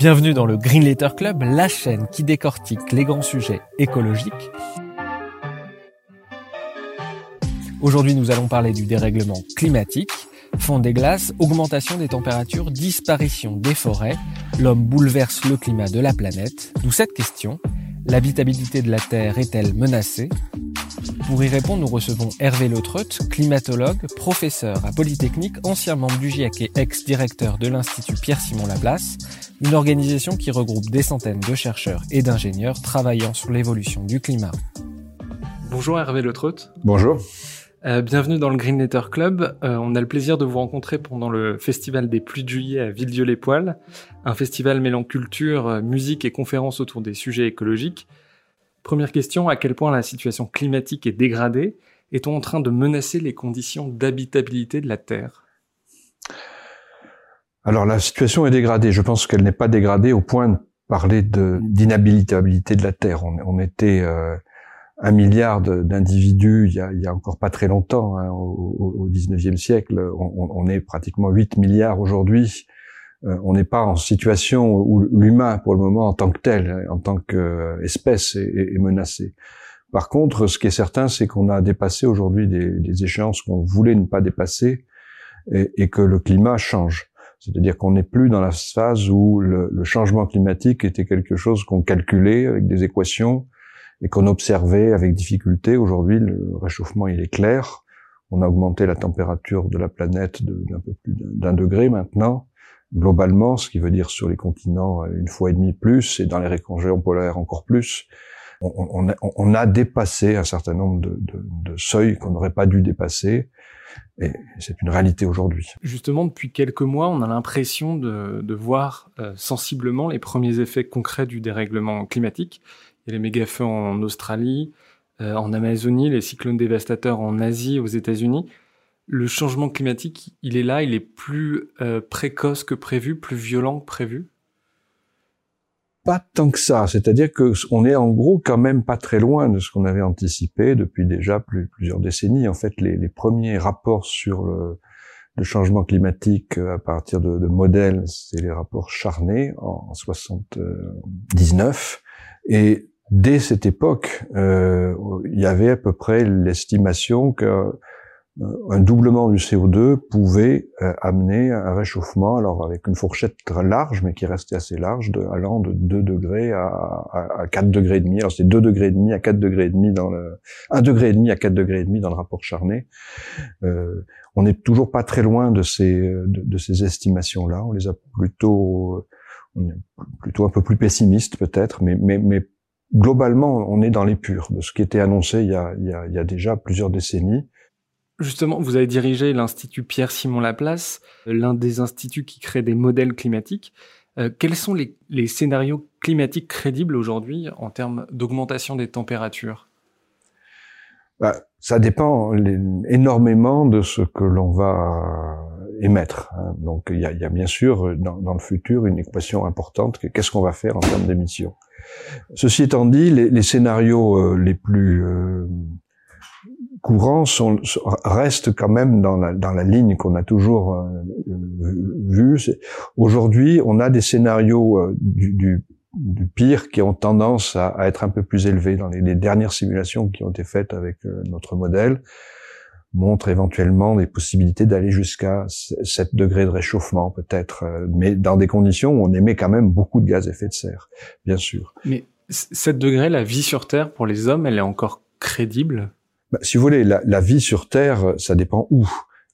Bienvenue dans le Green Letter Club, la chaîne qui décortique les grands sujets écologiques. Aujourd'hui, nous allons parler du dérèglement climatique, fond des glaces, augmentation des températures, disparition des forêts. L'homme bouleverse le climat de la planète. D'où cette question. L'habitabilité de la Terre est-elle menacée? Pour y répondre, nous recevons Hervé Leutreut, climatologue, professeur à Polytechnique, ancien membre du GIEC et ex-directeur de l'Institut Pierre-Simon Laplace, une organisation qui regroupe des centaines de chercheurs et d'ingénieurs travaillant sur l'évolution du climat. Bonjour Hervé Leutreut. Bonjour. Euh, bienvenue dans le Green Letter Club. Euh, on a le plaisir de vous rencontrer pendant le Festival des Pluies de Juillet à Villedieu-les-Poils, un festival mêlant culture, euh, musique et conférences autour des sujets écologiques. Première question, à quel point la situation climatique est dégradée? Est-on en train de menacer les conditions d'habitabilité de la Terre? Alors la situation est dégradée. Je pense qu'elle n'est pas dégradée au point de parler d'inhabitabilité de, la Terre. On, on était un milliard d'individus il y, a, encore pas très longtemps, hein, au, au 19e siècle. On, est pratiquement 8 milliards aujourd'hui. Euh, on n'est pas en situation où l'humain, pour le moment, en tant que tel, en tant qu'espèce, est, est, menacé. Par contre, ce qui est certain, c'est qu'on a dépassé aujourd'hui des, échéances qu'on voulait ne pas dépasser et, que le climat change. C'est-à-dire qu'on n'est plus dans la phase où le changement climatique était quelque chose qu'on calculait avec des équations et qu'on observait avec difficulté. Aujourd'hui, le réchauffement, il est clair. On a augmenté la température de la planète d'un peu plus d'un degré maintenant, globalement, ce qui veut dire sur les continents une fois et demi plus, et dans les régions polaires encore plus. On, a, dépassé un certain nombre de, seuils qu'on n'aurait pas dû dépasser. Et c'est une réalité aujourd'hui. Justement, depuis quelques mois, on a l'impression de, de, voir euh, sensiblement les premiers effets concrets du dérèglement climatique. Les méga-feux en Australie, euh, en Amazonie, les cyclones dévastateurs en Asie, aux États-Unis. Le changement climatique, il est là, il est plus euh, précoce que prévu, plus violent que prévu? Pas tant que ça. C'est-à-dire que on est en gros quand même pas très loin de ce qu'on avait anticipé depuis déjà plusieurs décennies. En fait, les, premiers rapports sur le, changement climatique euh, à partir de, modèles, c'est les rapports charnés en 79. Et dès cette époque, euh, il y avait à peu près l'estimation que euh, un doublement du CO2 pouvait euh, amener un réchauffement, alors avec une fourchette très large, mais qui restait assez large, allant de 2 degrés à, à, à 4 degrés et demi. Alors c'est 2 degrés et demi à 4 degrés et demi dans le, 1 degré et demi à 4 degrés et demi dans le rapport Charnay. Euh, on n'est toujours pas très loin de ces, de, de ces estimations-là. On les a plutôt, on est plutôt un peu plus pessimiste peut-être, mais, mais, mais globalement, on est dans les purs de ce qui était annoncé il y a, il y a, il y a déjà plusieurs décennies. Justement, vous avez dirigé l'Institut Pierre-Simon Laplace, l'un des instituts qui crée des modèles climatiques. Euh, quels sont les, les, scénarios climatiques crédibles aujourd'hui en termes d'augmentation des températures? Bah, Ça dépend énormément de ce que l'on va émettre. Hein. Donc il y a, il y a bien sûr dans, dans, le futur une équation importante. Qu'est-ce qu'on va faire en termes d'émissions? Ceci étant dit, les, scénarios euh, les plus euh, courants sont, restent quand même dans la, ligne qu'on a toujours euh, vue. Aujourd'hui, on a des scénarios du, pire qui ont tendance à, être un peu plus élevés dans les, dernières simulations qui ont été faites avec notre modèle montre éventuellement des possibilités d'aller jusqu'à 7 degrés de réchauffement peut-être, euh, mais dans des conditions où on émet quand même beaucoup de gaz à effet de serre, bien sûr. Mais 7 degrés, la vie sur Terre pour les hommes, elle est encore crédible? Bah, Si vous voulez, la, la, vie sur Terre, ça dépend où.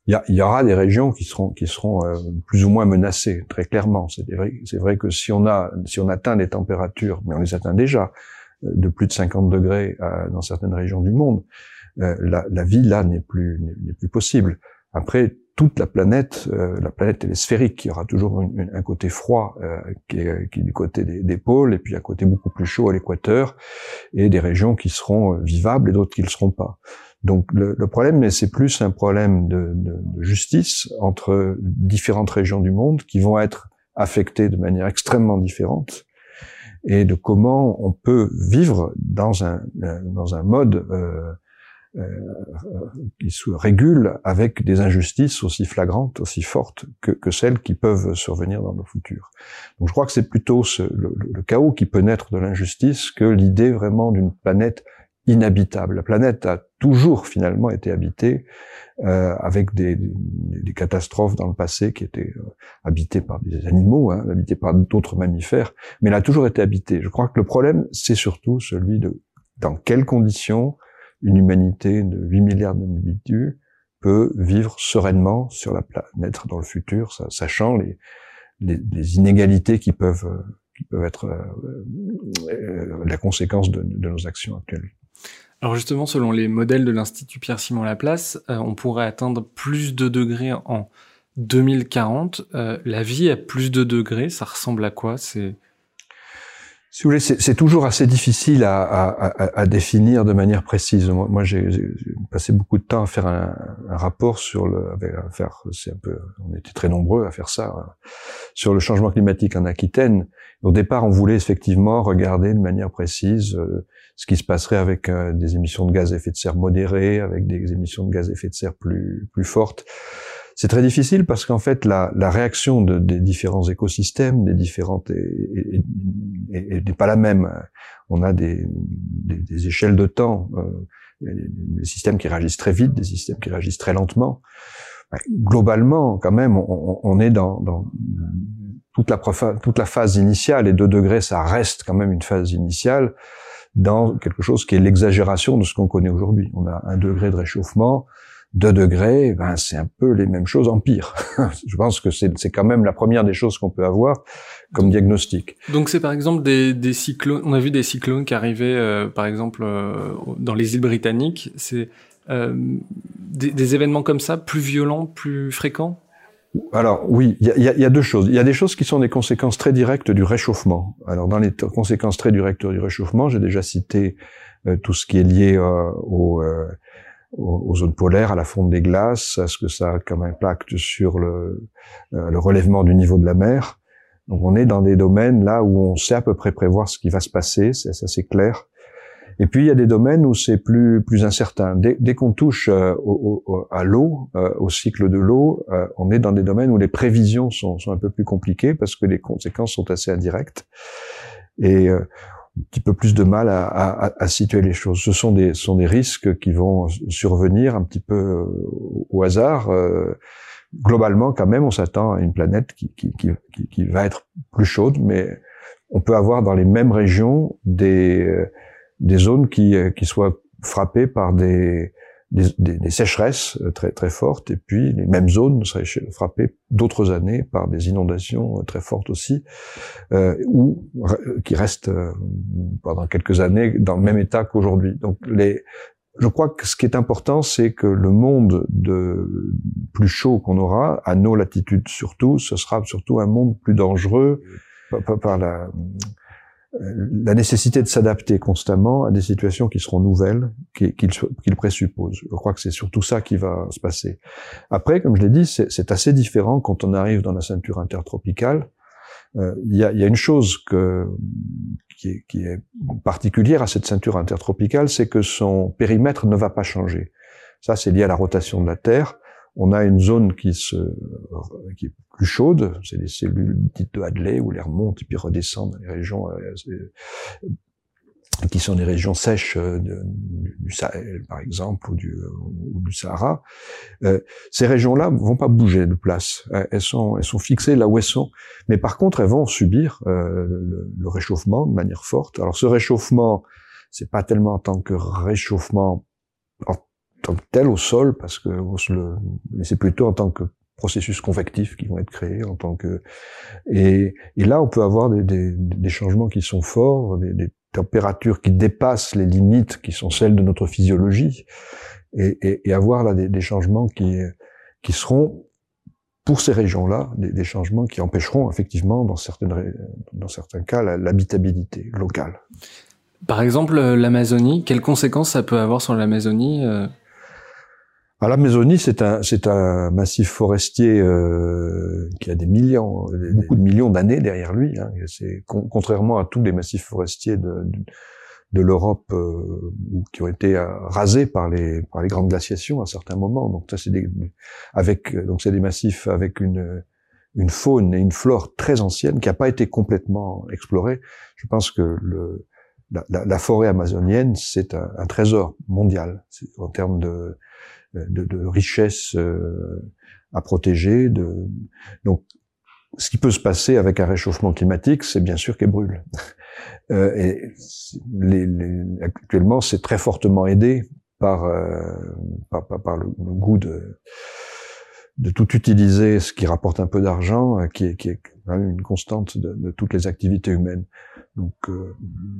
Il y, a, il y aura des régions qui seront qui seront euh, plus ou moins menacées, très clairement. C'est vrai, c'est vrai que si on a si on atteint des températures, mais on les atteint déjà, euh, de plus de 50 degrés dans certaines régions du monde, euh, la, la, vie là n'est plus n'est plus possible. Après, toute la planète, euh, la planète elle est sphérique, il y aura toujours un côté froid euh, qui, est, qui, est, du côté des, pôles, et puis un côté beaucoup plus chaud à l'équateur, et des régions qui seront euh, vivables et d'autres qui ne le seront pas. Donc le, le problème, c'est plus un problème de, de, de, justice entre différentes régions du monde qui vont être affectées de manière extrêmement différente, et de comment on peut vivre dans un, dans un mode euh, euh, qui se régulent avec des injustices aussi flagrantes, aussi fortes que, que, celles qui peuvent survenir dans le futur. Donc je crois que c'est plutôt ce, le, le, chaos qui peut naître de l'injustice que l'idée vraiment d'une planète inhabitable. La planète a toujours finalement été habitée euh, avec des, des, catastrophes dans le passé qui étaient euh, habitées par des animaux, hein, habitées par d'autres mammifères, mais elle a toujours été habitée. Je crois que le problème, c'est surtout celui de dans quelles conditions une humanité de 8 milliards d'individus peut vivre sereinement sur la planète dans le futur, sachant les, inégalités qui peuvent, qui peuvent être euh, euh, la conséquence de, nos actions actuelles. Alors justement, selon les modèles de l'Institut Pierre-Simon Laplace, euh, on pourrait atteindre plus de degrés en 2040. la vie à plus de degrés, ça ressemble à quoi? C'est si vous voulez, c'est toujours assez difficile à, à, à, définir de manière précise. Moi, moi j'ai passé beaucoup de temps à faire un, un rapport sur le, à faire, c'est un peu, on était très nombreux à faire ça, hein, sur le changement climatique en Aquitaine. Au départ, on voulait effectivement regarder de manière précise euh, ce qui se passerait avec euh, des émissions de gaz à effet de serre modérées, avec des émissions de gaz à effet de serre plus plus fortes. C'est très difficile parce qu'en fait, la, la réaction de, des différents écosystèmes, des différentes, n'est pas la même. On a des, des, des échelles de temps, euh, des systèmes qui réagissent très vite, des systèmes qui réagissent très lentement. Globalement, quand même, on, on est dans, dans toute la, toute la phase initiale, et 2 degrés, ça reste quand même une phase initiale, dans quelque chose qui est l'exagération de ce qu'on connaît aujourd'hui. On a un degré de réchauffement, 2 degrés, ben c'est un peu les mêmes choses en pire. Je pense que c'est quand même la première des choses qu'on peut avoir comme diagnostic. Donc c'est par exemple des, des, cyclones, on a vu des cyclones qui arrivaient euh, par exemple euh, dans les îles britanniques, c'est euh, des, des, événements comme ça, plus violents, plus fréquents? Alors oui, il y a, y a, deux choses. Il y a des choses qui sont des conséquences très directes du réchauffement. Alors dans les conséquences très directes du réchauffement, j'ai déjà cité tout ce qui est lié au aux, zones polaires, à la fonte des glaces, à ce que ça a comme impact sur le, euh, le relèvement du niveau de la mer. Donc on est dans des domaines là où on sait à peu près prévoir ce qui va se passer, c'est assez clair. Et puis il y a des domaines où c'est plus plus incertain. Dès, dès qu'on touche euh, au, à l'eau, euh, au cycle de l'eau, on est dans des domaines où les prévisions sont, sont, un peu plus compliquées parce que les conséquences sont assez indirectes. Et un petit peu plus de mal à, à, à, situer les choses. Ce sont des, sont des risques qui vont survenir un petit peu euh, au hasard. Euh, globalement, quand même, on s'attend à une planète qui, qui, qui, qui, va être plus chaude, mais on peut avoir dans les mêmes régions des, euh, des zones qui, qui soient frappées par des, des, des, sécheresses euh, très très fortes et puis les mêmes zones seraient frappées d'autres années par des inondations euh, très fortes aussi euh, ou qui restent euh, pendant quelques années dans le même état qu'aujourd'hui. Donc les je crois que ce qui est important, c'est que le monde de plus chaud qu'on aura, à nos latitudes surtout, ce sera surtout un monde plus dangereux par la, la nécessité de s'adapter constamment à des situations qui seront nouvelles, qu'il présuppose. Je crois que c'est surtout ça qui va se passer. Après, comme je l'ai dit, c'est assez différent quand on arrive dans la ceinture intertropicale. Euh, il y, a, y, a, une chose que, qui, qui est particulière à cette ceinture intertropicale, c'est que son périmètre ne va pas changer. Ça, c'est lié à la rotation de la Terre on a une zone qui se qui est plus chaude, c'est les cellules dites de Hadley où l'air monte et puis redescend dans les régions euh, qui sont des régions sèches euh, du Sahel par exemple ou du, Sahara. Euh, ces régions-là vont pas bouger de place, elles sont fixées là où elles sont, mais par contre elles vont subir le, le, réchauffement de manière forte. Alors ce réchauffement, c'est pas tellement en tant que réchauffement tant que tel au sol, parce que le, c'est plutôt en tant que processus convectif qui vont être créés en tant que et, et là on peut avoir des, des, des changements qui sont forts, des, des, températures qui dépassent les limites qui sont celles de notre physiologie et, et, et avoir là des, changements qui qui seront pour ces régions-là des, des, changements qui empêcheront effectivement dans certaines dans certains cas l'habitabilité locale. Par exemple, l'Amazonie, quelles conséquences ça peut avoir sur l'Amazonie euh ah, L'Amazonie, c'est un, c'est un massif forestier euh, qui a des millions, beaucoup de millions d'années derrière lui. Hein. C'est contrairement à tous les massifs forestiers de, de, de l'Europe euh, qui ont été euh, rasés par les par les grandes glaciations à certains moments. Donc ça, c'est des avec donc c'est des massifs avec une une faune et une flore très ancienne qui n'a pas été complètement explorée. Je pense que le la, la, la forêt amazonienne, c'est un, un, trésor mondial en termes de de, de richesse euh, à protéger. De... Donc, ce qui peut se passer avec un réchauffement climatique, c'est bien sûr qu'elle brûle. Euh, et les, les, actuellement, c'est très fortement aidé par, euh, par, par, par le, goût de, de tout utiliser, ce qui rapporte un peu d'argent, euh, qui est, qui est une constante de, de, toutes les activités humaines. Donc euh,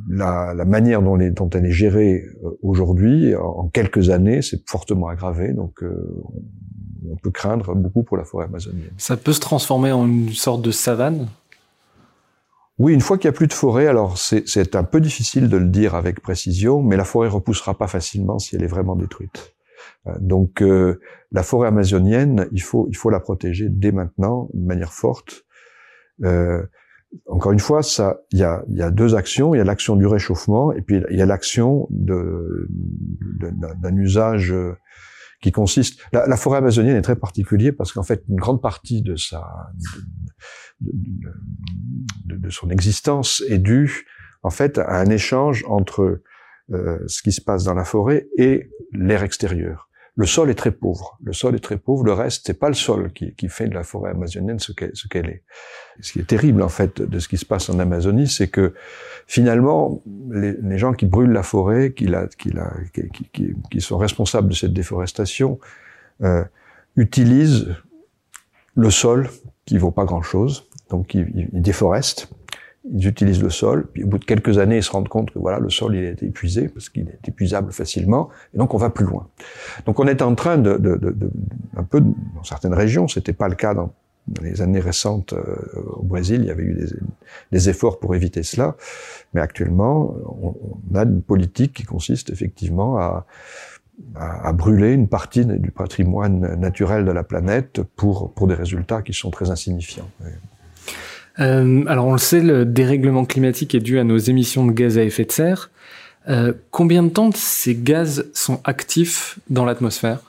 la, la, manière dont, les, dont, elle est gérée euh, aujourd'hui, en, quelques années, c'est fortement aggravé. Donc euh, on peut craindre beaucoup pour la forêt amazonienne. Ça peut se transformer en une sorte de savane? Oui, une fois qu'il n'y a plus de forêt, alors c'est un peu difficile de le dire avec précision, mais la forêt repoussera pas facilement si elle est vraiment détruite. Donc euh, la forêt amazonienne, il faut, il faut la protéger dès maintenant, de manière forte. Euh, encore une fois, ça, il y a, y a deux actions. Il y a l'action du réchauffement et puis il y a l'action d'un usage euh, qui consiste. La, forêt amazonienne est très particulière parce qu'en fait, une grande partie de sa, de son existence est due en fait à un échange entre euh, ce qui se passe dans la forêt et l'air extérieur le sol est très pauvre. Le sol est très pauvre. Le reste, c'est pas le sol qui, qui, fait de la forêt amazonienne ce qu'elle, est. Ce qui est terrible, en fait, de ce qui se passe en Amazonie, c'est que finalement, les, les, gens qui brûlent la forêt, qui, la, qui, la, qui, qui sont responsables de cette déforestation, euh, utilisent le sol qui vaut pas grand-chose. Donc, ils, ils déforestent ils utilisent le sol, puis au bout de quelques années, ils se rendent compte que voilà, le sol il est épuisé parce qu'il est épuisable facilement, et donc on va plus loin. Donc on est en train de, de, de, de un peu dans certaines régions, c'était pas le cas dans, les années récentes euh, au Brésil, il y avait eu des, des, efforts pour éviter cela, mais actuellement, on, a une politique qui consiste effectivement à, à, à brûler une partie du patrimoine naturel de la planète pour pour des résultats qui sont très insignifiants. Euh, alors on le sait, le dérèglement climatique est dû à nos émissions de gaz à effet de serre. Euh, combien de temps ces gaz sont actifs dans l'atmosphère?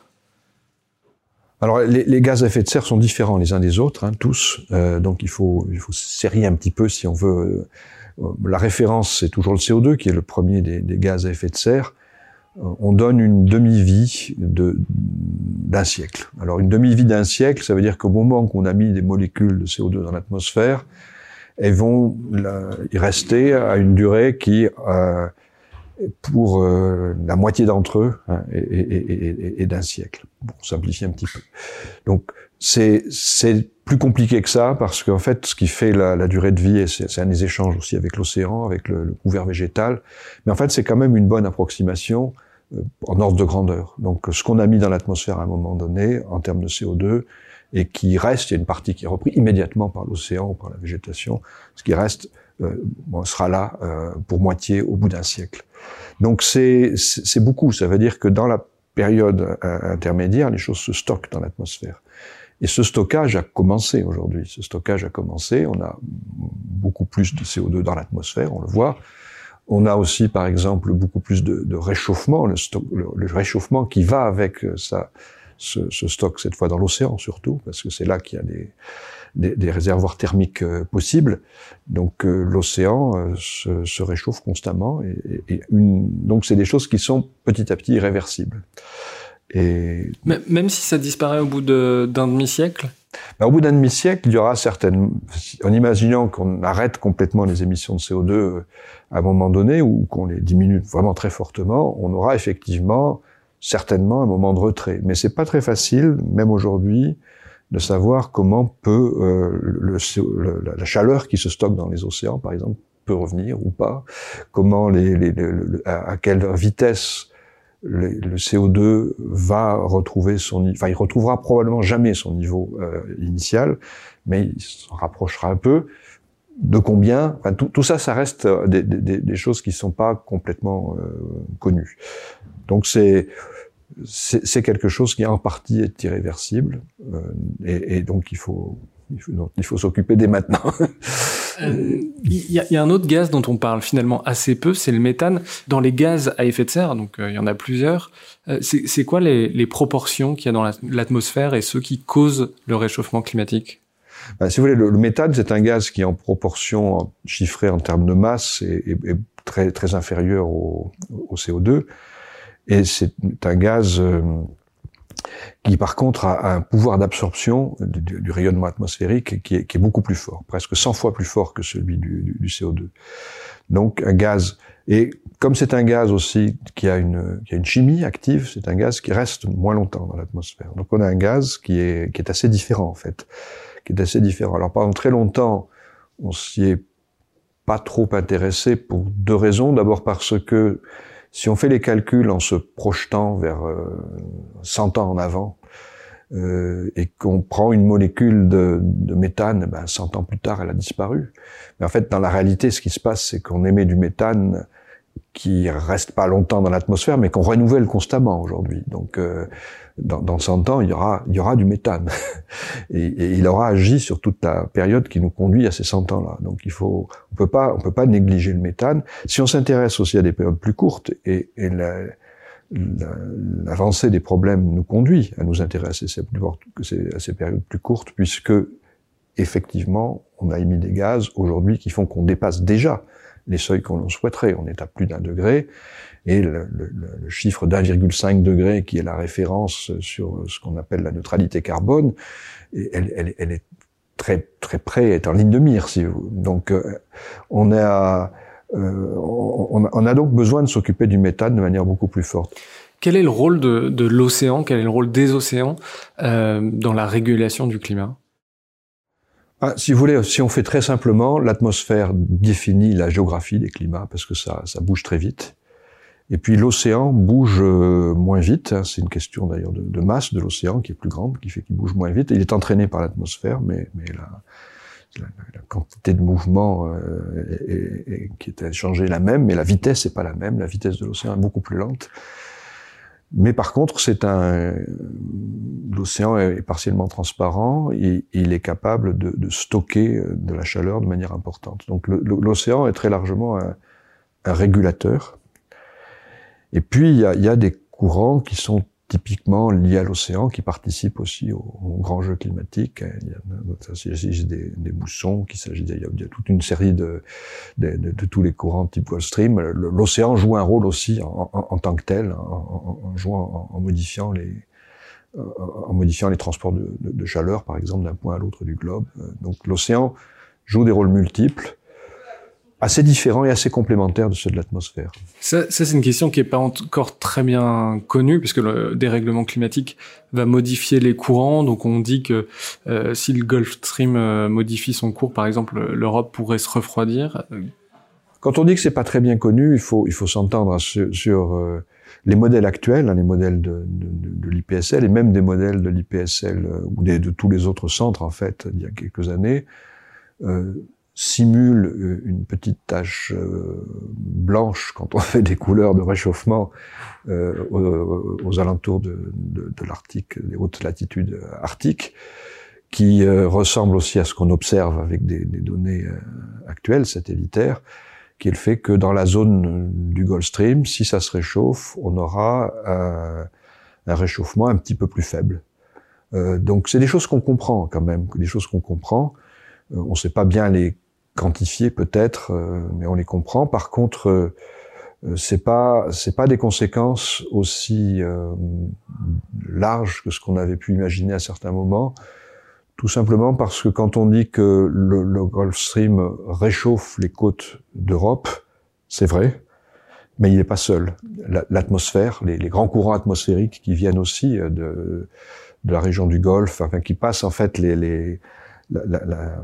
Alors les, gaz à effet de serre sont différents les uns des autres, hein, tous. Euh, donc il faut serrer un petit peu si on veut. La référence c'est toujours le CO2 qui est le premier des gaz à effet de serre. Euh, on donne une demi-vie d'un siècle. Alors une demi-vie d'un siècle, ça veut dire qu'au moment qu'on a mis des molécules de CO2 dans l'atmosphère, elles vont y rester à une durée qui, euh, pour euh, la moitié d'entre eux, hein, est, d'un siècle. Pour simplifier un petit peu. Donc c'est plus compliqué que ça parce qu'en fait, ce qui fait la, la durée de vie, c'est un des échanges aussi avec l'océan, avec le, le, couvert végétal. Mais en fait, c'est quand même une bonne approximation en ordre de grandeur. Donc ce qu'on a mis dans l'atmosphère à un moment donné, en termes de CO2, et qui reste, il y a une partie qui est reprise immédiatement par l'océan ou par la végétation, ce qui reste euh, bon, sera là euh, pour moitié au bout d'un siècle. Donc c'est beaucoup, ça veut dire que dans la période euh, intermédiaire, les choses se stockent dans l'atmosphère. Et ce stockage a commencé aujourd'hui. Ce stockage a commencé. On a beaucoup plus de CO2 dans l'atmosphère, on le voit. On a aussi, par exemple, beaucoup plus de, de réchauffement, le, stock, le, réchauffement qui va avec euh, ça, ce, ce stock, cette fois dans l'océan surtout, parce que c'est là qu'il y a des, des, des, réservoirs thermiques euh, possibles. Donc euh, l'océan se, se, réchauffe constamment, et, une, donc c'est des choses qui sont petit à petit irréversibles. Et même si ça disparaît au bout d'un demi-siècle ben, Au bout d'un demi-siècle, il y aura certaines... En imaginant qu'on arrête complètement les émissions de CO2 euh, à un moment donné, ou qu'on les diminue vraiment très fortement, on aura effectivement certainement un moment de retrait. Mais c'est pas très facile, même aujourd'hui, de savoir comment peut euh, le, le, la chaleur qui se stocke dans les océans, par exemple, peut revenir ou pas, comment les, les, les à quelle vitesse le, CO2 va retrouver son, enfin, il retrouvera probablement jamais son niveau euh, initial, mais il s'en rapprochera un peu. De combien? Enfin, tout, ça, ça reste euh, des, choses qui sont pas complètement euh, connues. Donc c'est c'est quelque chose qui en partie est irréversible, et, donc il faut il faut, s'occuper dès maintenant. Euh, il y, a, y, a un autre gaz dont on parle finalement assez peu, c'est le méthane. Dans les gaz à effet de serre, donc euh, il y en a plusieurs, euh, c'est quoi les, les proportions qu'il y a dans l'atmosphère et ceux qui causent le réchauffement climatique? Ben, Si vous voulez, le, méthane, c'est un gaz qui, en proportion chiffrée en termes de masse, est, est, est très, très inférieur au, au CO2. Et c'est un gaz qui par contre a, un pouvoir d'absorption du, rayonnement atmosphérique qui est, beaucoup plus fort, presque 100 fois plus fort que celui du, du CO2. Donc un gaz, et comme c'est un gaz aussi qui a une, qui a une chimie active, c'est un gaz qui reste moins longtemps dans l'atmosphère. Donc on a un gaz qui est, qui est assez différent en fait, qui est assez différent. Alors pendant très longtemps, on s'y est pas trop intéressé pour deux raisons. D'abord parce que si on fait les calculs en se projetant vers 100 euh, ans en avant, euh, et qu'on prend une molécule de, de méthane, ben 100 ans plus tard, elle a disparu. Mais en fait, dans la réalité, ce qui se passe, c'est qu'on émet du méthane qui reste pas longtemps dans l'atmosphère, mais qu'on renouvelle constamment aujourd'hui. Donc, euh, dans, dans 100 ans, il y aura, il y aura du méthane. et, et, il aura agi sur toute la période qui nous conduit à ces 100 ans-là. Donc, il faut, on peut pas, on peut pas négliger le méthane. Si on s'intéresse aussi à des périodes plus courtes, et, et l'avancée des problèmes nous conduit à nous intéresser à ces périodes plus courtes, puisque effectivement, on a émis des gaz aujourd'hui qui font qu'on dépasse déjà les seuils qu'on souhaiterait. On est à plus d'un degré. Et le, le, le chiffre d'1,5 degré, qui est la référence sur ce qu'on appelle la neutralité carbone, elle, elle, elle, est très très près, est en ligne de mire. Si vous. Donc, euh, on a euh, on, on, a donc besoin de s'occuper du méthane de manière beaucoup plus forte. Quel est le rôle de, de l'océan? Quel est le rôle des océans euh, dans la régulation du climat? Ah, si vous voulez, si on fait très simplement, l'atmosphère définit la géographie des climats parce que ça, ça bouge très vite. Et puis l'océan bouge euh, moins vite. Hein. C'est une question d'ailleurs de, masse de l'océan qui est plus grande, qui fait qu'il bouge moins vite. il est entraîné par l'atmosphère, mais, mais la, la, quantité de mouvement euh, est, est, qui est changée la même, mais la vitesse n'est pas la même. La vitesse de l'océan est beaucoup plus lente. Mais par contre, c'est un l'océan est partiellement transparent et il est capable de, stocker euh, de la chaleur de manière importante. Donc l'océan est très largement un, régulateur. Et puis il y a des courants qui sont typiquement liés à l'océan, qui participent aussi au, grand jeu climatique. Il, y a, des, des moussons, qu'il s'agit il, y a toute une série de, de, de, tous les courants type Gulf Stream. L'océan joue un rôle aussi en, en, en tant que tel, en, en jouant, en, modifiant les en modifiant les transports de, de chaleur, par exemple, d'un point à l'autre du globe. Donc l'océan joue des rôles multiples assez différents et assez complémentaires de ceux de l'atmosphère. Ça, ça c'est une question qui est pas encore très bien connue, puisque le dérèglement climatique va modifier les courants. Donc on dit que euh, si le Gulf Stream euh, modifie son cours, par exemple, l'Europe pourrait se refroidir. Quand on dit que c'est pas très bien connu, il faut il faut s'entendre sur, sur euh, les modèles actuels, hein, les modèles de, de, de l'IPSL et même des modèles de l'IPSL ou des, de tous les autres centres en fait il y a quelques années. Euh, simule euh, une petite tache euh, blanche quand on fait des couleurs de réchauffement euh, aux, alentours de, l'Arctique, des hautes latitudes arctiques, qui ressemble aussi à ce qu'on observe avec des, données actuelles satellitaires, qui est le fait que dans la zone du Gulf Stream, si ça se réchauffe, on aura un, un réchauffement un petit peu plus faible. donc c'est des choses qu'on comprend quand même, des choses qu'on comprend. on ne sait pas bien les quantifier peut-être, euh, mais on les comprend. Par contre, euh, c'est pas c'est pas des conséquences aussi euh, larges que ce qu'on avait pu imaginer à certains moments. Tout simplement parce que quand on dit que le, le Gulf Stream réchauffe les côtes d'Europe, c'est vrai, mais il n'est pas seul. L'atmosphère, les, les, grands courants atmosphériques qui viennent aussi de, de la région du Golfe, enfin qui passent en fait les, les la, la,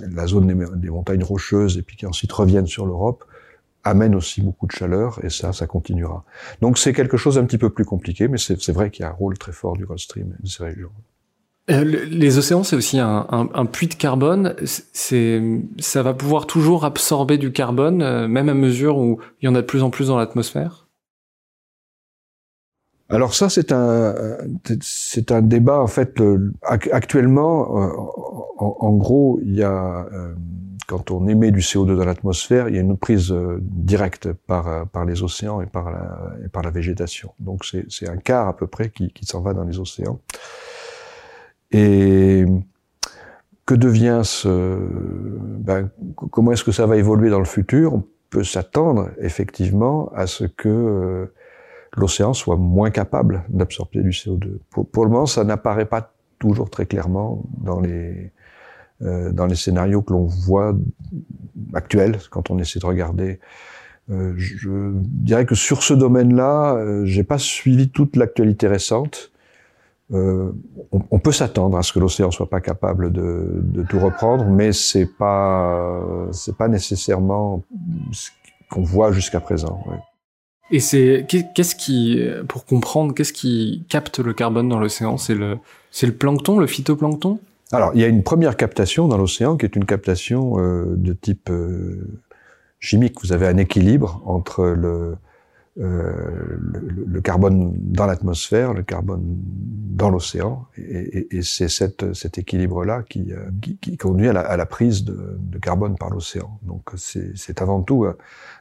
la zone des, montagnes rocheuses et puis qui ensuite reviennent sur l'Europe, amène aussi beaucoup de chaleur et ça, ça continuera. Donc c'est quelque chose d'un petit peu plus compliqué, mais c'est vrai qu'il y a un rôle très fort du Gulf Stream et de ces régions. Euh, les océans, c'est aussi un, un, un, puits de carbone. C'est, ça va pouvoir toujours absorber du carbone, euh, même à mesure où il y en a de plus en plus dans l'atmosphère? Alors ça, c'est un, c'est un débat en fait. actuellement, en, en, gros, il y a quand on émet du CO2 dans l'atmosphère, il y a une prise euh, directe par, euh, par les océans et par la, par la végétation. Donc c'est un quart à peu près qui, qui s'en va dans les océans. Et que devient ce... Ben, comment est-ce que ça va évoluer dans le futur? On peut s'attendre effectivement à ce que euh, l'océan soit moins capable d'absorber du CO2. Pour, le moment, ça n'apparaît pas toujours très clairement dans les euh, dans les scénarios que l'on voit actuels, quand on essaie de regarder. Euh, je dirais que sur ce domaine-là, euh, j'ai pas suivi toute l'actualité récente. Euh, on, on, peut s'attendre à ce que l'océan soit pas capable de, de tout reprendre, mais c'est pas c'est pas nécessairement ce qu'on voit jusqu'à présent. Ouais. Et c'est qu'est-ce qui, pour comprendre, qu'est-ce qui capte le carbone dans l'océan? C'est le c'est le plancton, le phytoplancton? Alors, il y a une première captation dans l'océan qui est une captation euh, de type euh, chimique. Vous avez un équilibre entre le, euh, le, carbone dans l'atmosphère, le carbone dans l'océan, et, et, et c'est cet équilibre-là qui, euh, qui, qui, conduit à la, à la prise de, de, carbone par l'océan. Donc, c'est avant tout un,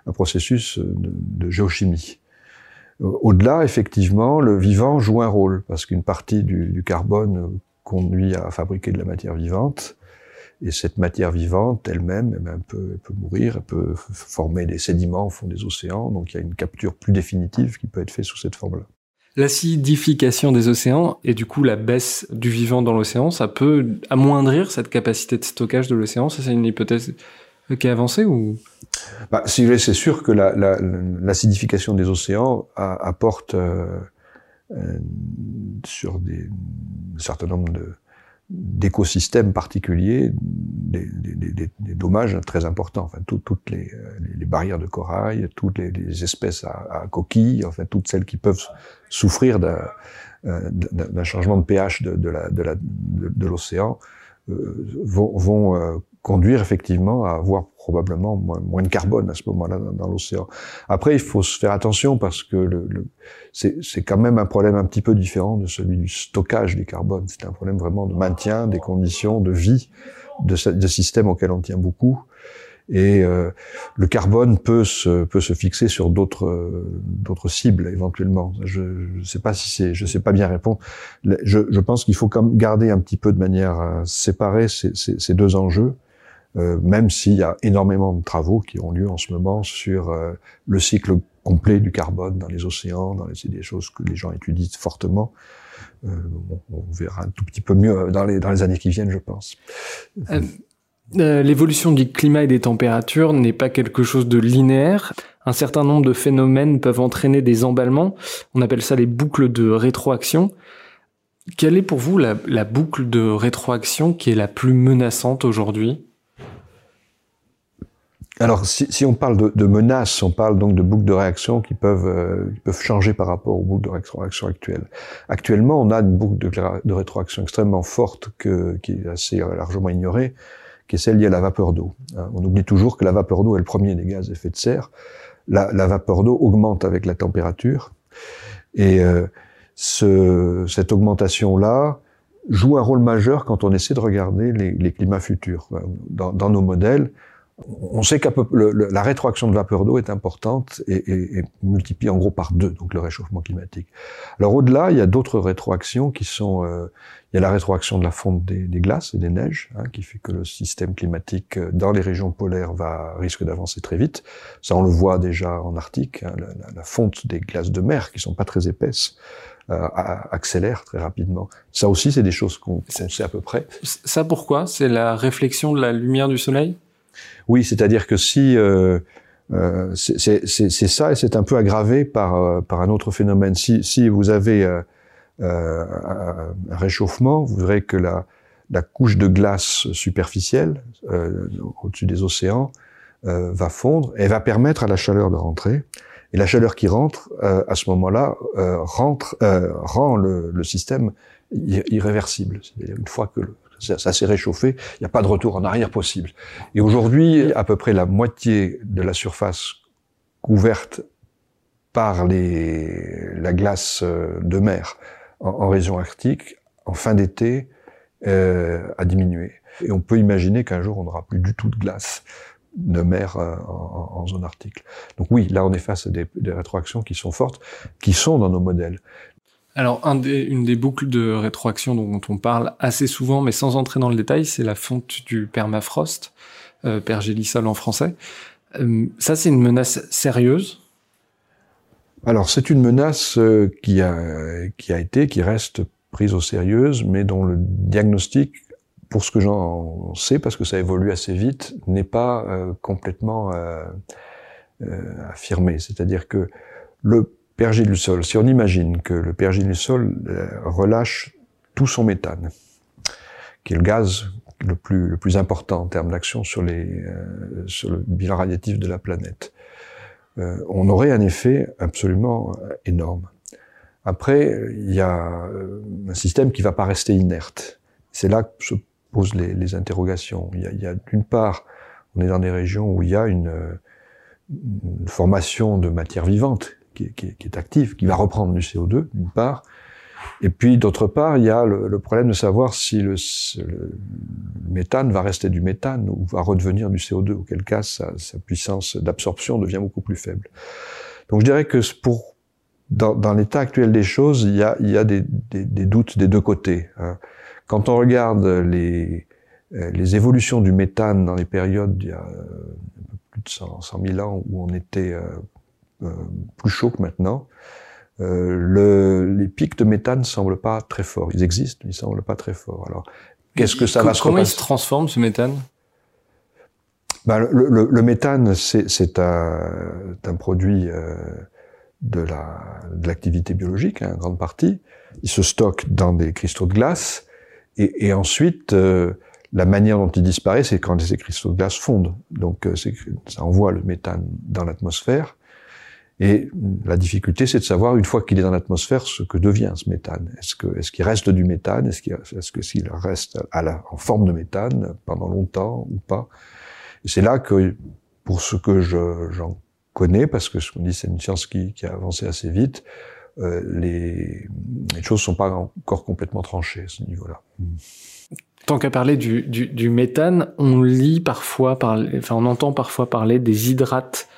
un processus de, de géochimie. Au-delà, effectivement, le vivant joue un rôle, parce qu'une partie du, du carbone conduit à fabriquer de la matière vivante. Et cette matière vivante elle-même, eh ben, peut, elle peut mourir, elle peut former des sédiments au fond des océans. Donc il y a une capture plus définitive qui peut être faite sous cette forme-là. L'acidification des océans et du coup la baisse du vivant dans l'océan, ça peut amoindrir cette capacité de stockage de l'océan? Ça, c'est une hypothèse qui est avancée ou? Bah, Si c'est sûr que l'acidification la, la, des océans apporte euh, euh, sur des, un certain nombre de d'écosystèmes particuliers des, des, des, des, dommages très importants. Enfin, tout, toutes les, les, barrières de corail, toutes les, les espèces à, à, coquilles, enfin toutes celles qui peuvent souffrir d'un euh, changement de pH de, de la, de, la, de, l'océan euh, vont, vont euh, conduire effectivement à avoir probablement moins, moins de carbone à ce moment-là dans, l'océan. Après, il faut se faire attention parce que le, le, c'est quand même un problème un petit peu différent de celui du stockage du carbone. C'est un problème vraiment de maintien des conditions de vie de, de systèmes auxquels on tient beaucoup. Et euh, le carbone peut se peut se fixer sur d'autres d'autres cibles éventuellement. Je ne sais pas si c'est je sais pas bien répondre. Je, je pense qu'il faut quand même garder un petit peu de manière euh, séparée ces, ces deux enjeux. Euh, même s'il y a énormément de travaux qui ont lieu en ce moment sur euh, le cycle complet du carbone dans les océans, dans les, c'est des choses que les gens étudient fortement. Euh, on, verra un tout petit peu mieux dans les, dans les années qui viennent, je pense. Euh, euh, l'évolution du climat et des températures n'est pas quelque chose de linéaire. Un certain nombre de phénomènes peuvent entraîner des emballements. On appelle ça les boucles de rétroaction. Quelle est pour vous la, la boucle de rétroaction qui est la plus menaçante aujourd'hui? Alors, si, si, on parle de, de, menaces, on parle donc de boucles de réaction qui peuvent, euh, qui peuvent changer par rapport aux boucles de rétroaction actuelles. Actuellement, on a une boucle de, de rétroaction extrêmement forte que, qui est assez largement ignorée, qui est celle liée à la vapeur d'eau. Hein, on oublie toujours que la vapeur d'eau est le premier des gaz à effet de serre. La, la vapeur d'eau augmente avec la température. Et euh, ce, cette augmentation-là joue un rôle majeur quand on essaie de regarder les, les climats futurs. Dans, dans nos modèles, on sait que la rétroaction de vapeur d'eau est importante et, et, et, multiplie en gros par deux, donc le réchauffement climatique. Alors au-delà, il y a d'autres rétroactions qui sont, euh, il y a la rétroaction de la fonte des, des glaces et des neiges, hein, qui fait que le système climatique euh, dans les régions polaires va risque d'avancer très vite. Ça, on le voit déjà en Arctique, hein, la, la, la, fonte des glaces de mer qui sont pas très épaisses. Euh, accélère très rapidement. Ça aussi, c'est des choses qu'on qu sait à peu près. Ça, pourquoi? C'est la réflexion de la lumière du soleil? Oui, c'est-à-dire que si euh, euh, c'est ça, et c'est un peu aggravé par euh, par un autre phénomène. Si si vous avez euh, euh un réchauffement, vous verrez que la la couche de glace superficielle euh, au-dessus des océans va fondre et va permettre à la chaleur de rentrer. Et la chaleur qui rentre, à ce moment-là, rentre, rend le, le système irréversible. Une fois que ça, s'est réchauffé, il n'y a pas de retour en arrière possible. Et aujourd'hui, à peu près la moitié de la surface couverte par la glace euh, de mer en, région arctique, en fin d'été, euh, a diminué. Et on peut imaginer qu'un jour, on n'aura plus du tout de glace de mer euh, en, zone arctique. Donc oui, là, on est face à des rétroactions qui sont fortes, qui sont dans nos modèles. Alors, une des boucles de rétroaction dont on parle assez souvent, mais sans entrer dans le détail, c'est la fonte du permafrost, euh, en français. Euh, ça, c'est une menace sérieuse? Alors, c'est une menace euh, qui, a, qui a été, qui reste prise au sérieux, mais dont le diagnostic, pour ce que j'en sais, parce que ça évolue assez vite, n'est pas euh, complètement affirmé. C'est-à-dire que le sol. Si on imagine que le sol euh, relâche tout son méthane, qui est le gaz le plus, le plus important en termes d'action sur, euh, sur le bilan radiatif de la planète, euh, on aurait un effet absolument énorme. Après, il y a un système qui va pas rester inerte. C'est là que se posent les, les interrogations. Il y a, a d'une part, on est dans des régions où il y a une, une formation de matière vivante qui, est actif, qui va reprendre du CO2 d'une part, et puis d'autre part, il y a le, problème de savoir si le, méthane va rester du méthane ou va redevenir du CO2, auquel cas sa, sa puissance d'absorption devient beaucoup plus faible. Donc je dirais que pour dans, l'état actuel des choses, il y a, des, doutes des deux côtés. Hein. Quand on regarde les, euh, les évolutions du méthane dans les périodes il y a plus de 100, 100 000 ans où on était euh, euh, plus chaud que maintenant. Euh, le, les pics de méthane semblent pas très forts. Ils existent, mais ils semblent pas très forts. Alors, qu'est-ce que ça va se Comment il se transforme ce méthane? Ben, le, le, le, méthane, c'est un, un, produit euh, de l'activité la, de biologique, hein, en grande partie. Il se stocke dans des cristaux de glace, et, et ensuite, euh, la manière dont il disparaît, c'est quand ces cristaux de glace fondent. Donc, euh, ça envoie le méthane dans l'atmosphère, et la difficulté, c'est de savoir, une fois qu'il est dans l'atmosphère, ce que devient ce méthane. Est-ce que, est-ce qu'il reste du méthane? Est-ce qu'il, est-ce que s'il reste à la, en forme de méthane pendant longtemps ou pas? Et c'est là que, pour ce que je, j'en connais, parce que ce qu'on dit, c'est une science qui, qui a avancé assez vite, euh, les, les choses sont pas encore complètement tranchées à ce niveau-là. Tant qu'à parler du, du, du, méthane, on lit parfois, parler, enfin on entend parfois parler des hydrates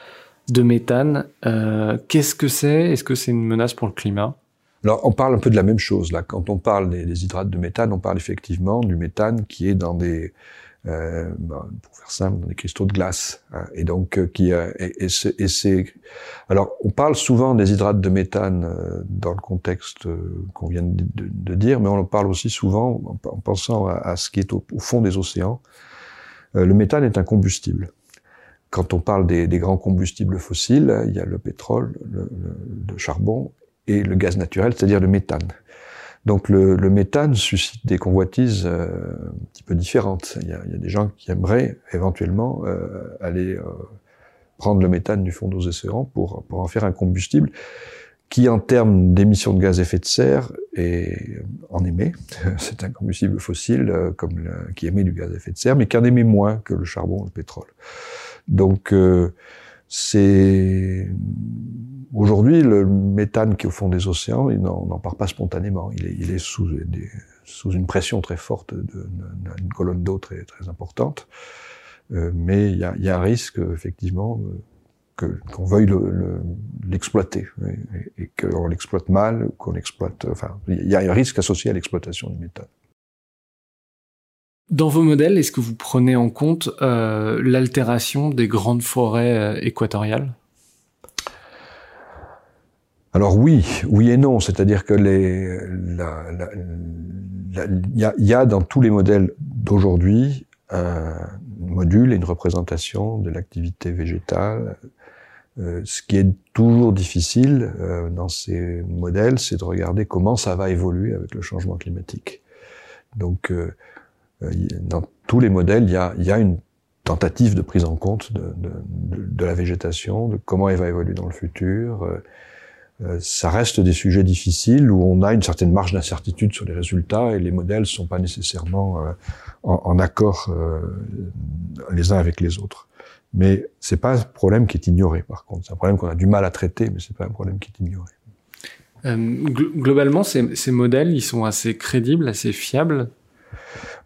de méthane. Euh, Qu'est-ce que c'est? Est-ce que c'est une menace pour le climat? Alors, on parle un peu de la même chose là. Quand on parle des, hydrates de méthane, on parle effectivement du méthane qui est dans des, euh, bah, pour faire simple, dans des cristaux de glace. Hein, et donc, euh, qui euh, et, et c'est. Alors, on parle souvent des hydrates de méthane euh, dans le contexte euh, qu'on vient de, dire, mais on en parle aussi souvent en, en pensant à, ce qui est au fond des océans. le méthane est un combustible quand on parle des, grands combustibles fossiles, il y a le pétrole, le, charbon et le gaz naturel, c'est-à-dire le méthane. Donc le, méthane suscite des convoitises euh, un petit peu différentes. Il y, a, des gens qui aimeraient éventuellement euh, aller euh, prendre le méthane du fond des océans pour, en faire un combustible qui, en termes d'émissions de gaz à effet de serre, est, en émet. C'est un combustible fossile qui émet du gaz à effet de serre, mais qui en émet moins que le charbon ou le pétrole. Donc, euh, c'est aujourd'hui le méthane qui est au fond des océans, il n'en part pas spontanément. Il est, il est sous, des, sous, une pression très forte d'une colonne d'eau très, très importante. Euh, mais il y a, y a, un risque, effectivement, euh, qu'on veuille l'exploiter le, et, et qu'on l'exploite mal, qu'on exploite. Enfin, il y a un risque associé à l'exploitation du méthane. Dans vos modèles, est-ce que vous prenez en compte euh, l'altération des grandes forêts euh, équatoriales? Alors oui, oui et non. C'est-à-dire que les, il y, y, a dans tous les modèles d'aujourd'hui un module et une représentation de l'activité végétale. Euh, ce qui est toujours difficile euh, dans ces modèles, c'est de regarder comment ça va évoluer avec le changement climatique. Donc euh, dans tous les modèles, il y a, une tentative de prise en compte de, la végétation, de comment elle va évoluer dans le futur. Euh, euh, ça reste des sujets difficiles où on a une certaine marge d'incertitude sur les résultats et les modèles ne sont pas nécessairement euh, en, accord les uns avec les autres. Mais c'est pas un problème qui est ignoré, par contre. C'est un problème qu'on a du mal à traiter, mais c'est pas un problème qui est ignoré. Euh, globalement, ces, ces, modèles, ils sont assez crédibles, assez fiables.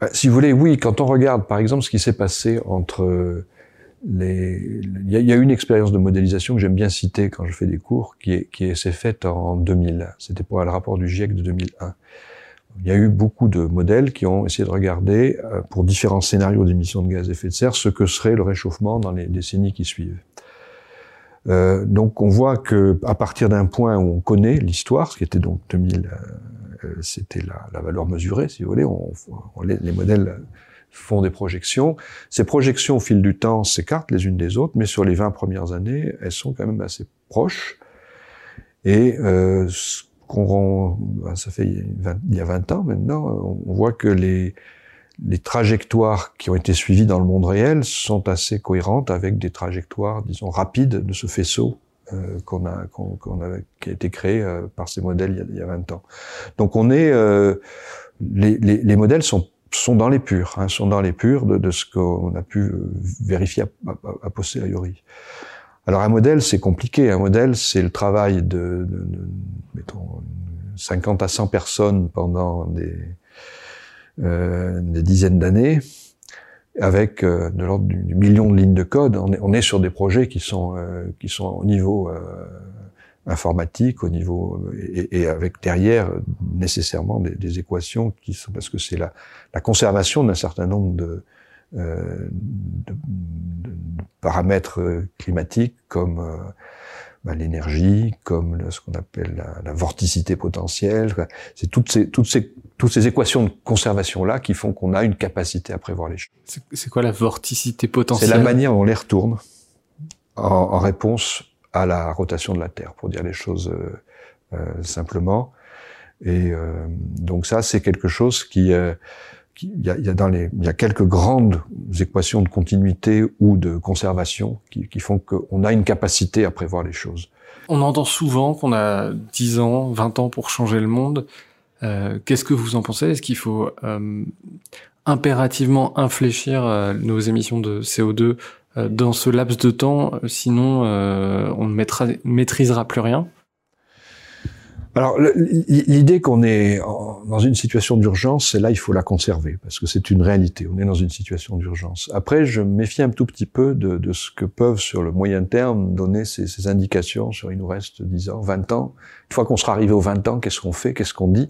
Euh, si vous voulez, oui. Quand on regarde, par exemple, ce qui s'est passé entre les, il y, a une expérience de modélisation que j'aime bien citer quand je fais des cours, qui est, qui s'est faite en 2000. C'était pour le rapport du GIEC de 2001. Il y a eu beaucoup de modèles qui ont essayé de regarder, euh, pour différents scénarios d'émissions de gaz à effet de serre, ce que serait le réchauffement dans les décennies qui suivent. Euh, donc on voit que à partir d'un point où on connaît l'histoire, ce qui était donc 2000, euh, euh, c'était la, la, valeur mesurée, si vous voulez, on, on, les, les, modèles font des projections. Ces projections au fil du temps s'écartent les unes des autres, mais sur les 20 premières années, elles sont quand même assez proches. Et euh, qu'on ben, ça fait il y a 20 ans maintenant, on voit que les les trajectoires qui ont été suivies dans le monde réel sont assez cohérentes avec des trajectoires, disons, rapides de ce faisceau euh, qu'on a, qui a été créé euh, par ces modèles il y, a, il y, a, 20 ans. Donc on est, euh, les, les, les, modèles sont sont dans les purs, hein, sont dans les purs de, de ce qu'on a pu euh, vérifier à, à, à, posteriori. Alors un modèle, c'est compliqué. Un modèle, c'est le travail de, de, de, mettons, 50 à 100 personnes pendant des, euh, des dizaines d'années, avec euh, de l'ordre du, million de lignes de code. On est, on est sur des projets qui sont euh, qui sont au niveau euh, informatique, au niveau et, et, avec derrière nécessairement des, des, équations qui sont parce que c'est la, la conservation d'un certain nombre de, euh, de, de, paramètres climatiques comme bah, l'énergie, comme ce qu'on appelle la, la, vorticité potentielle. C'est toutes ces, toutes ces toutes ces équations de conservation-là qui font qu'on a une capacité à prévoir les choses. C'est quoi la vorticité potentielle? C'est la manière dont on les retourne en, en, réponse à la rotation de la Terre, pour dire les choses euh, euh, simplement. Et euh, donc ça, c'est quelque chose qui... Euh, il y, a, y a, y a quelques grandes équations de continuité ou de conservation qui, qui font qu'on a une capacité à prévoir les choses. On entend souvent qu'on a 10 ans, 20 ans pour changer le monde. Euh, Qu'est-ce que vous en pensez? Est-ce qu'il faut euh, impérativement infléchir euh, nos émissions de CO2 euh, dans ce laps de temps? Sinon, euh, on ne maîtrisera plus rien alors l'idée qu'on est dans une situation d'urgence, c'est là il faut la conserver parce que c'est une réalité. On est dans une situation d'urgence. Après, je me méfie un tout petit peu de, de, ce que peuvent sur le moyen terme donner ces, ces, indications sur il nous reste 10 ans, 20 ans. Une fois qu'on sera arrivé aux 20 ans, qu'est-ce qu'on fait, qu'est-ce qu'on dit?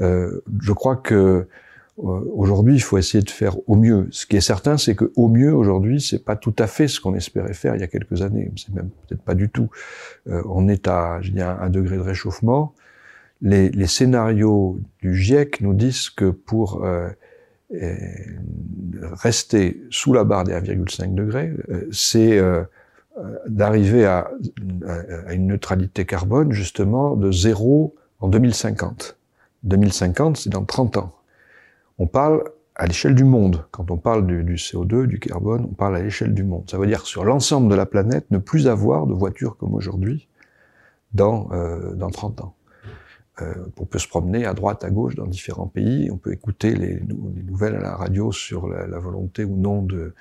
Euh, Je crois que aujourd'hui, il faut essayer de faire au mieux. Ce qui est certain, c'est que au mieux aujourd'hui, c'est pas tout à fait ce qu'on espérait faire il y a quelques années. C'est même peut-être pas du tout. Euh, on est à, je dis, un degré de réchauffement. Les, les, scénarios du GIEC nous disent que pour euh, rester sous la barre des 1,5 degrés, euh, c'est euh, d'arriver à, à, une neutralité carbone justement de zéro en 2050. 2050, c'est dans 30 ans. On parle à l'échelle du monde. Quand on parle du, du, CO2, du carbone, on parle à l'échelle du monde. Ça veut dire sur l'ensemble de la planète, ne plus avoir de voitures comme aujourd'hui dans, euh, dans 30 ans. Euh, on peut se promener à droite, à gauche dans différents pays. On peut écouter les, les nouvelles à la radio sur la, la volonté ou non de,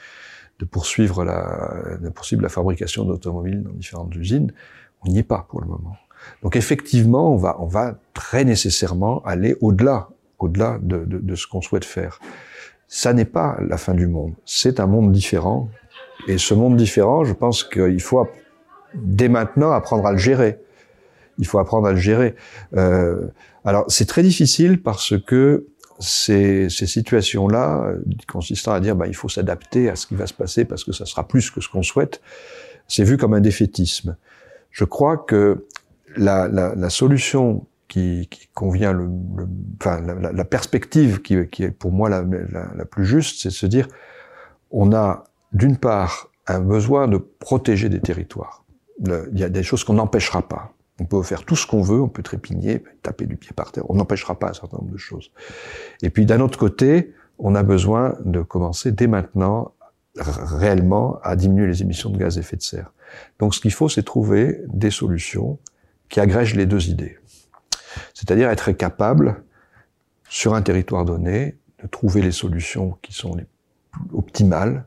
de poursuivre la, de poursuivre la fabrication d'automobiles dans différentes usines. On n'y est pas pour le moment. Donc effectivement, on va, on va très nécessairement aller au-delà au-delà de, ce qu'on souhaite faire. Ça n'est pas la fin du monde. C'est un monde différent. Et ce monde différent, je pense qu'il faut dès maintenant apprendre à le gérer. Il faut apprendre à le gérer. Euh, alors c'est très difficile parce que ces, ces situations-là, consistant à dire bah, il faut s'adapter à ce qui va se passer parce que ça sera plus que ce qu'on souhaite, c'est vu comme un défaitisme. Je crois que la solution qui, qui convient le, le enfin la, la, perspective qui, qui, est pour moi la, la plus juste, c'est de se dire on a d'une part un besoin de protéger des territoires. Il y a des choses qu'on n'empêchera pas. On peut faire tout ce qu'on veut, on peut trépigner, taper du pied par terre, on n'empêchera pas un certain nombre de choses. Et puis d'un autre côté, on a besoin de commencer dès maintenant réellement à diminuer les émissions de gaz à effet de serre. Donc ce qu'il faut, c'est trouver des solutions qui agrègent les deux idées. C'est-à-dire être capable, sur un territoire donné, de trouver les solutions qui sont les plus optimales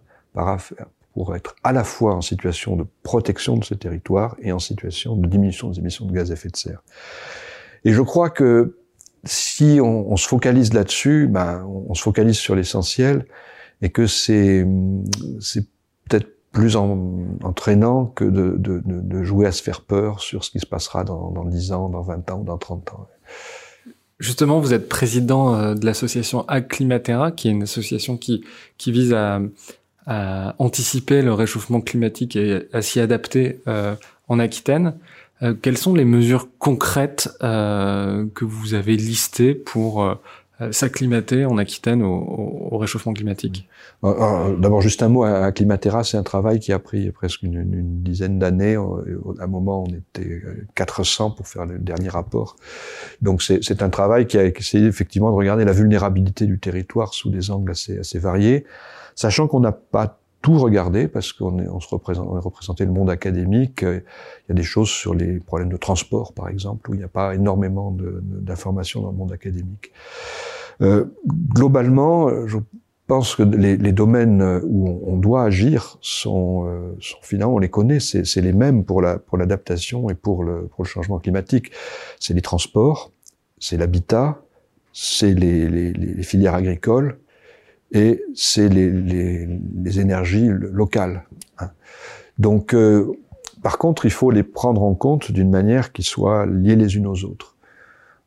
pour être à la fois en situation de protection de ce territoire et en situation de diminution des émissions de gaz à effet de serre. Et je crois que si on, se focalise là-dessus, ben, on, se focalise sur l'essentiel et que c'est c'est plus entraînant que de, jouer à se faire peur sur ce qui se passera dans, dans 10 ans, dans 20 ans, dans 30 ans. Justement, vous êtes président euh, de l'association Acclimatera, qui est une association qui, vise à, anticiper le réchauffement climatique et à s'y adapter euh, en Aquitaine. Euh, quelles sont les mesures concrètes que vous avez listées pour s'acclimater en Aquitaine au, au, réchauffement climatique D'abord, juste un mot, Acclimatera, c'est un travail qui a pris presque une, dizaine d'années. À un moment, on était 400 pour faire le dernier rapport. Donc, c'est un travail qui a essayé effectivement de regarder la vulnérabilité du territoire sous des angles assez variés, sachant qu'on n'a pas tout regarder parce qu'on on se représente, on est représenté le monde académique. Il y a des choses sur les problèmes de transport, par exemple, où il n'y a pas énormément d'informations dans le monde académique. Euh, globalement, je pense que les, les domaines où on, doit agir sont, euh, sont, finalement, on les connaît, c'est les mêmes pour la pour l'adaptation et pour le pour le changement climatique. C'est les transports, c'est l'habitat, c'est les, les, les filières agricoles, et c'est les, les, les, énergies locales. Hein. Donc, euh, par contre, il faut les prendre en compte d'une manière qui soit liée les unes aux autres.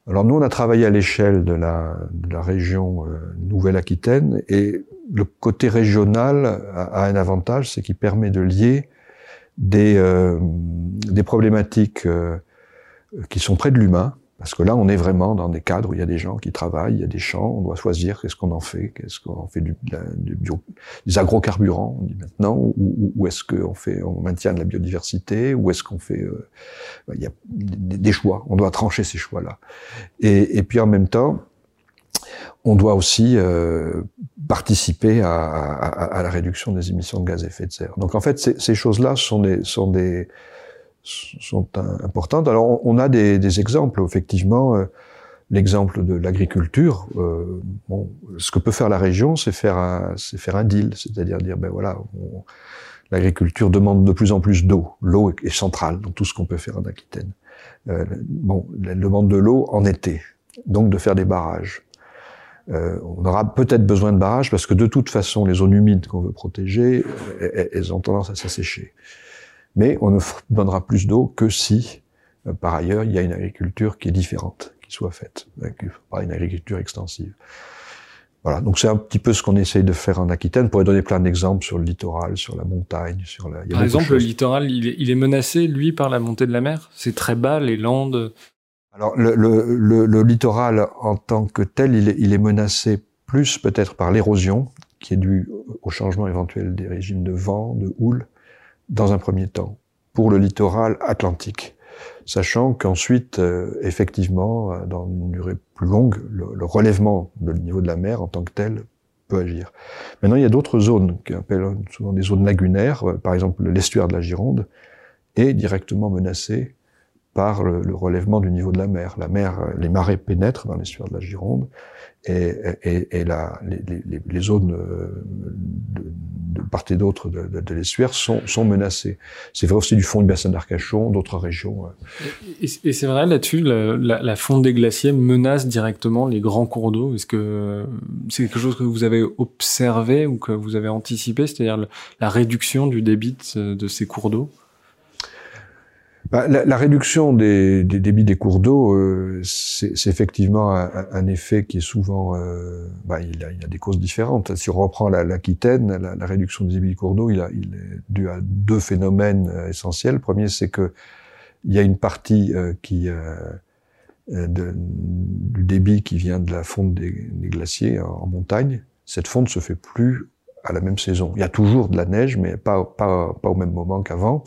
Alors nous, on a travaillé à l'échelle de la, de la région euh, Nouvelle-Aquitaine et le côté régional a, un avantage, c'est qu'il permet de lier des, euh, des problématiques qui sont près de l'humain, parce que là, on est vraiment dans des cadres où il y a des gens qui travaillent, il y a des champs, on doit choisir qu'est-ce qu'on en fait, qu'est-ce qu'on fait du, bio, des agrocarburants, on dit maintenant, ou, est-ce qu'on fait, on maintient de la biodiversité, ou est-ce qu'on fait, euh, il y a des choix, on doit trancher ces choix-là. Et, puis en même temps, on doit aussi euh, participer à, à, à, la réduction des émissions de gaz à effet de serre. Donc en fait, ces, ces choses-là sont des, sont des sont importantes. Alors, on a des, des exemples, effectivement. Euh, l'exemple de l'agriculture, euh, bon, ce que peut faire la région, c'est faire un, c'est faire un deal, c'est-à-dire dire, ben voilà, l'agriculture demande de plus en plus d'eau. L'eau est, centrale dans tout ce qu'on peut faire en Aquitaine. Euh, bon, elle demande de l'eau en été, donc de faire des barrages. Euh, on aura peut-être besoin de barrages parce que de toute façon, les zones humides qu'on veut protéger, elles, elles ont tendance à s'assécher mais on ne donnera plus d'eau que si, euh, par ailleurs, il y a une agriculture qui est différente, qui soit faite, pas une agriculture extensive. Voilà, donc c'est un petit peu ce qu'on essaye de faire en Aquitaine. On pourrait donner plein d'exemples sur le littoral, sur la montagne, sur la. par exemple, le littoral, il est, il est, menacé, lui, par la montée de la mer? C'est très bas, les landes? Alors, le, le, le, le, littoral en tant que tel, il est, il est menacé plus peut-être par l'érosion, qui est due au changement éventuel des régimes de vent, de houle, dans un premier temps, pour le littoral atlantique, sachant qu'ensuite, euh, effectivement, euh, dans une durée plus longue, le, relèvement du niveau de la mer en tant que tel peut agir. Maintenant, il y a d'autres zones, qu'on appelle souvent des zones lagunaires, euh, par exemple l'estuaire de la Gironde, est directement menacé par le, relèvement du niveau de la mer. La mer, les marées pénètrent dans l'estuaire de la Gironde et, et, et les, les, les, zones de, de part et d'autre de, de, de l'estuaire sont, sont menacées. C'est vrai aussi du fond du bassin d'Arcachon, d'autres régions. Et, et c'est vrai là-dessus, la, la, la, fonte des glaciers menace directement les grands cours d'eau. Est-ce que c'est quelque chose que vous avez observé ou que vous avez anticipé, c'est-à-dire la réduction du débit de ces cours d'eau? Bah, la, la, réduction des, des, débits des cours d'eau, euh, c'est effectivement un, un, effet qui est souvent, euh, bah, il, a, il, a, des causes différentes. Si on reprend l'Aquitaine, la, la, réduction des débits des cours d'eau, il, il, est dû à deux phénomènes euh, essentiels. Le premier, c'est que il y a une partie euh, qui euh, de, du débit qui vient de la fonte des, des glaciers en, en, montagne. Cette fonte se fait plus à la même saison. Il y a toujours de la neige, mais pas, pas, pas au même moment qu'avant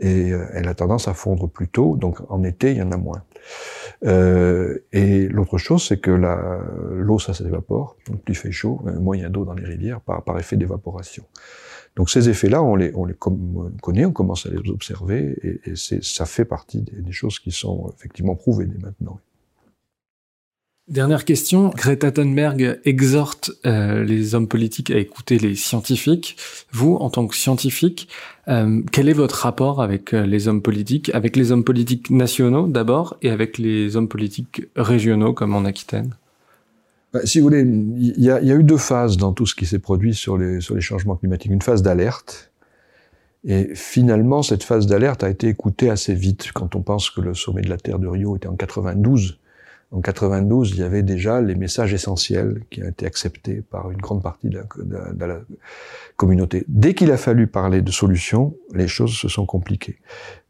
et euh, elle a tendance à fondre plus tôt, donc en été, il y en a moins. Euh, et l'autre chose, c'est que l'eau, ça s'évapore, donc plus il fait chaud, moins il y a d'eau dans les rivières par, par effet d'évaporation. Donc ces effets-là, on les, on les connaît, on commence à les observer, et, et ça fait partie des, des, choses qui sont effectivement prouvées dès maintenant. Dernière question. Greta Thunberg exhorte euh, les hommes politiques à écouter les scientifiques. Vous, en tant que scientifique, euh, quel est votre rapport avec euh, les hommes politiques, avec les hommes politiques nationaux d'abord, et avec les hommes politiques régionaux comme en Aquitaine? Bah, Si vous voulez, il y, a, eu deux phases dans tout ce qui s'est produit sur les, sur les changements climatiques. Une phase d'alerte, et finalement, cette phase d'alerte a été écoutée assez vite quand on pense que le sommet de la Terre de Rio était en 92 en 92, il y avait déjà les messages essentiels qui ont été acceptés par une grande partie de la, communauté. Dès qu'il a fallu parler de solutions, les choses se sont compliquées.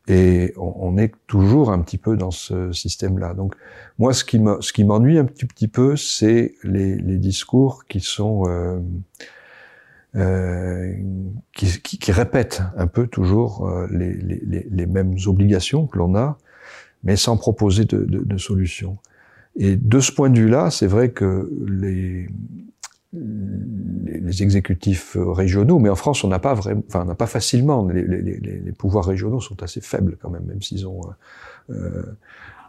Et on, est toujours un petit peu dans ce système-là. Donc, moi, ce qui m'ennuie un petit, peu, c'est les, discours qui sont euh, euh, qui, répètent un peu toujours euh, les, mêmes obligations que l'on a, mais sans proposer de, de, de solutions. Et de ce point de vue-là, c'est vrai que les, les, exécutifs régionaux, mais en France, on n'a pas vraiment, enfin, on n'a pas facilement. Les, les, les, pouvoirs régionaux sont assez faibles quand même, même s'ils ont euh,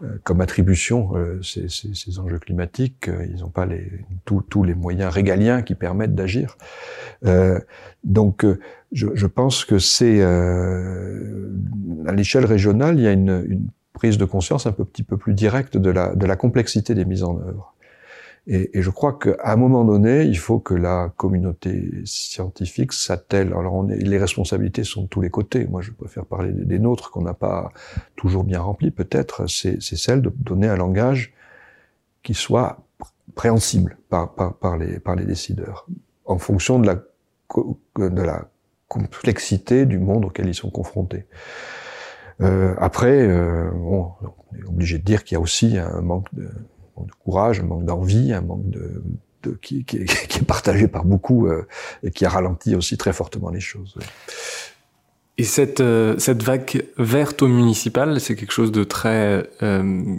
euh comme attribution euh, ces, ces, ces, enjeux climatiques, euh, ils n'ont pas les, tous les moyens régaliens qui permettent d'agir. donc, je, je, pense que c'est à l'échelle régionale, il y a une, une prise de conscience un peu, petit peu plus directe de la, de la complexité des mises en œuvre. Et, et je crois qu'à un moment donné, il faut que la communauté scientifique s'attelle. Alors, on est, les responsabilités sont de tous les côtés. Moi, je préfère parler des, nôtres qu'on n'a pas toujours bien remplis, peut-être. C'est celle de donner un langage qui soit préhensible par, par, par, les, par les décideurs, en fonction de la, de la complexité du monde auquel ils sont confrontés. Euh, après, euh, on est obligé de dire qu'il y a aussi un manque de, courage, un manque d'envie, un manque de, de qui, est partagé par beaucoup euh, et qui a ralenti aussi très fortement les choses. Et cette, euh, cette vague verte au municipal, c'est quelque chose de très euh,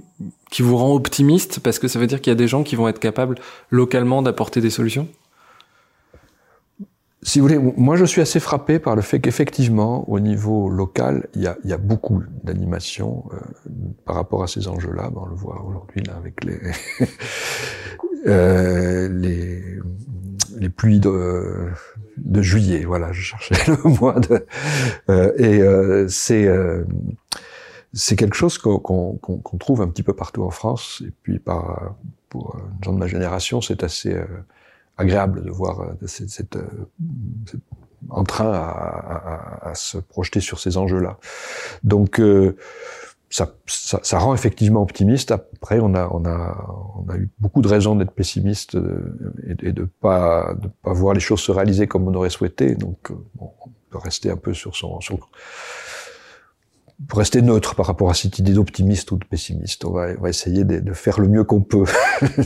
qui vous rend optimiste parce que ça veut dire qu'il y a des gens qui vont être capables localement d'apporter des solutions? Si vous voulez, moi je suis assez frappé par le fait qu'effectivement, au niveau local, il y a, il y a beaucoup d'animation euh, par rapport à ces enjeux-là. Ben, on le voit aujourd'hui là avec les euh, les, les pluies de, de juillet. Voilà, je cherchais le mois de euh, et euh, c'est euh, c'est quelque chose qu'on qu'on trouve un petit peu partout en France. Et puis par pour gens de ma génération, c'est assez agréable de voir euh, cette, cette, euh, cette en train à, à, à, se projeter sur ces enjeux-là. Donc euh, ça, ça, ça, rend effectivement optimiste. Après, on a, on a, on a eu beaucoup de raisons d'être pessimiste et, et, de pas, de pas voir les choses se réaliser comme on aurait souhaité. Donc, bon, on peut rester un peu sur son, son pour rester neutre par rapport à cette idée d'optimiste ou de pessimiste. On va, on va essayer de, de faire le mieux qu'on peut.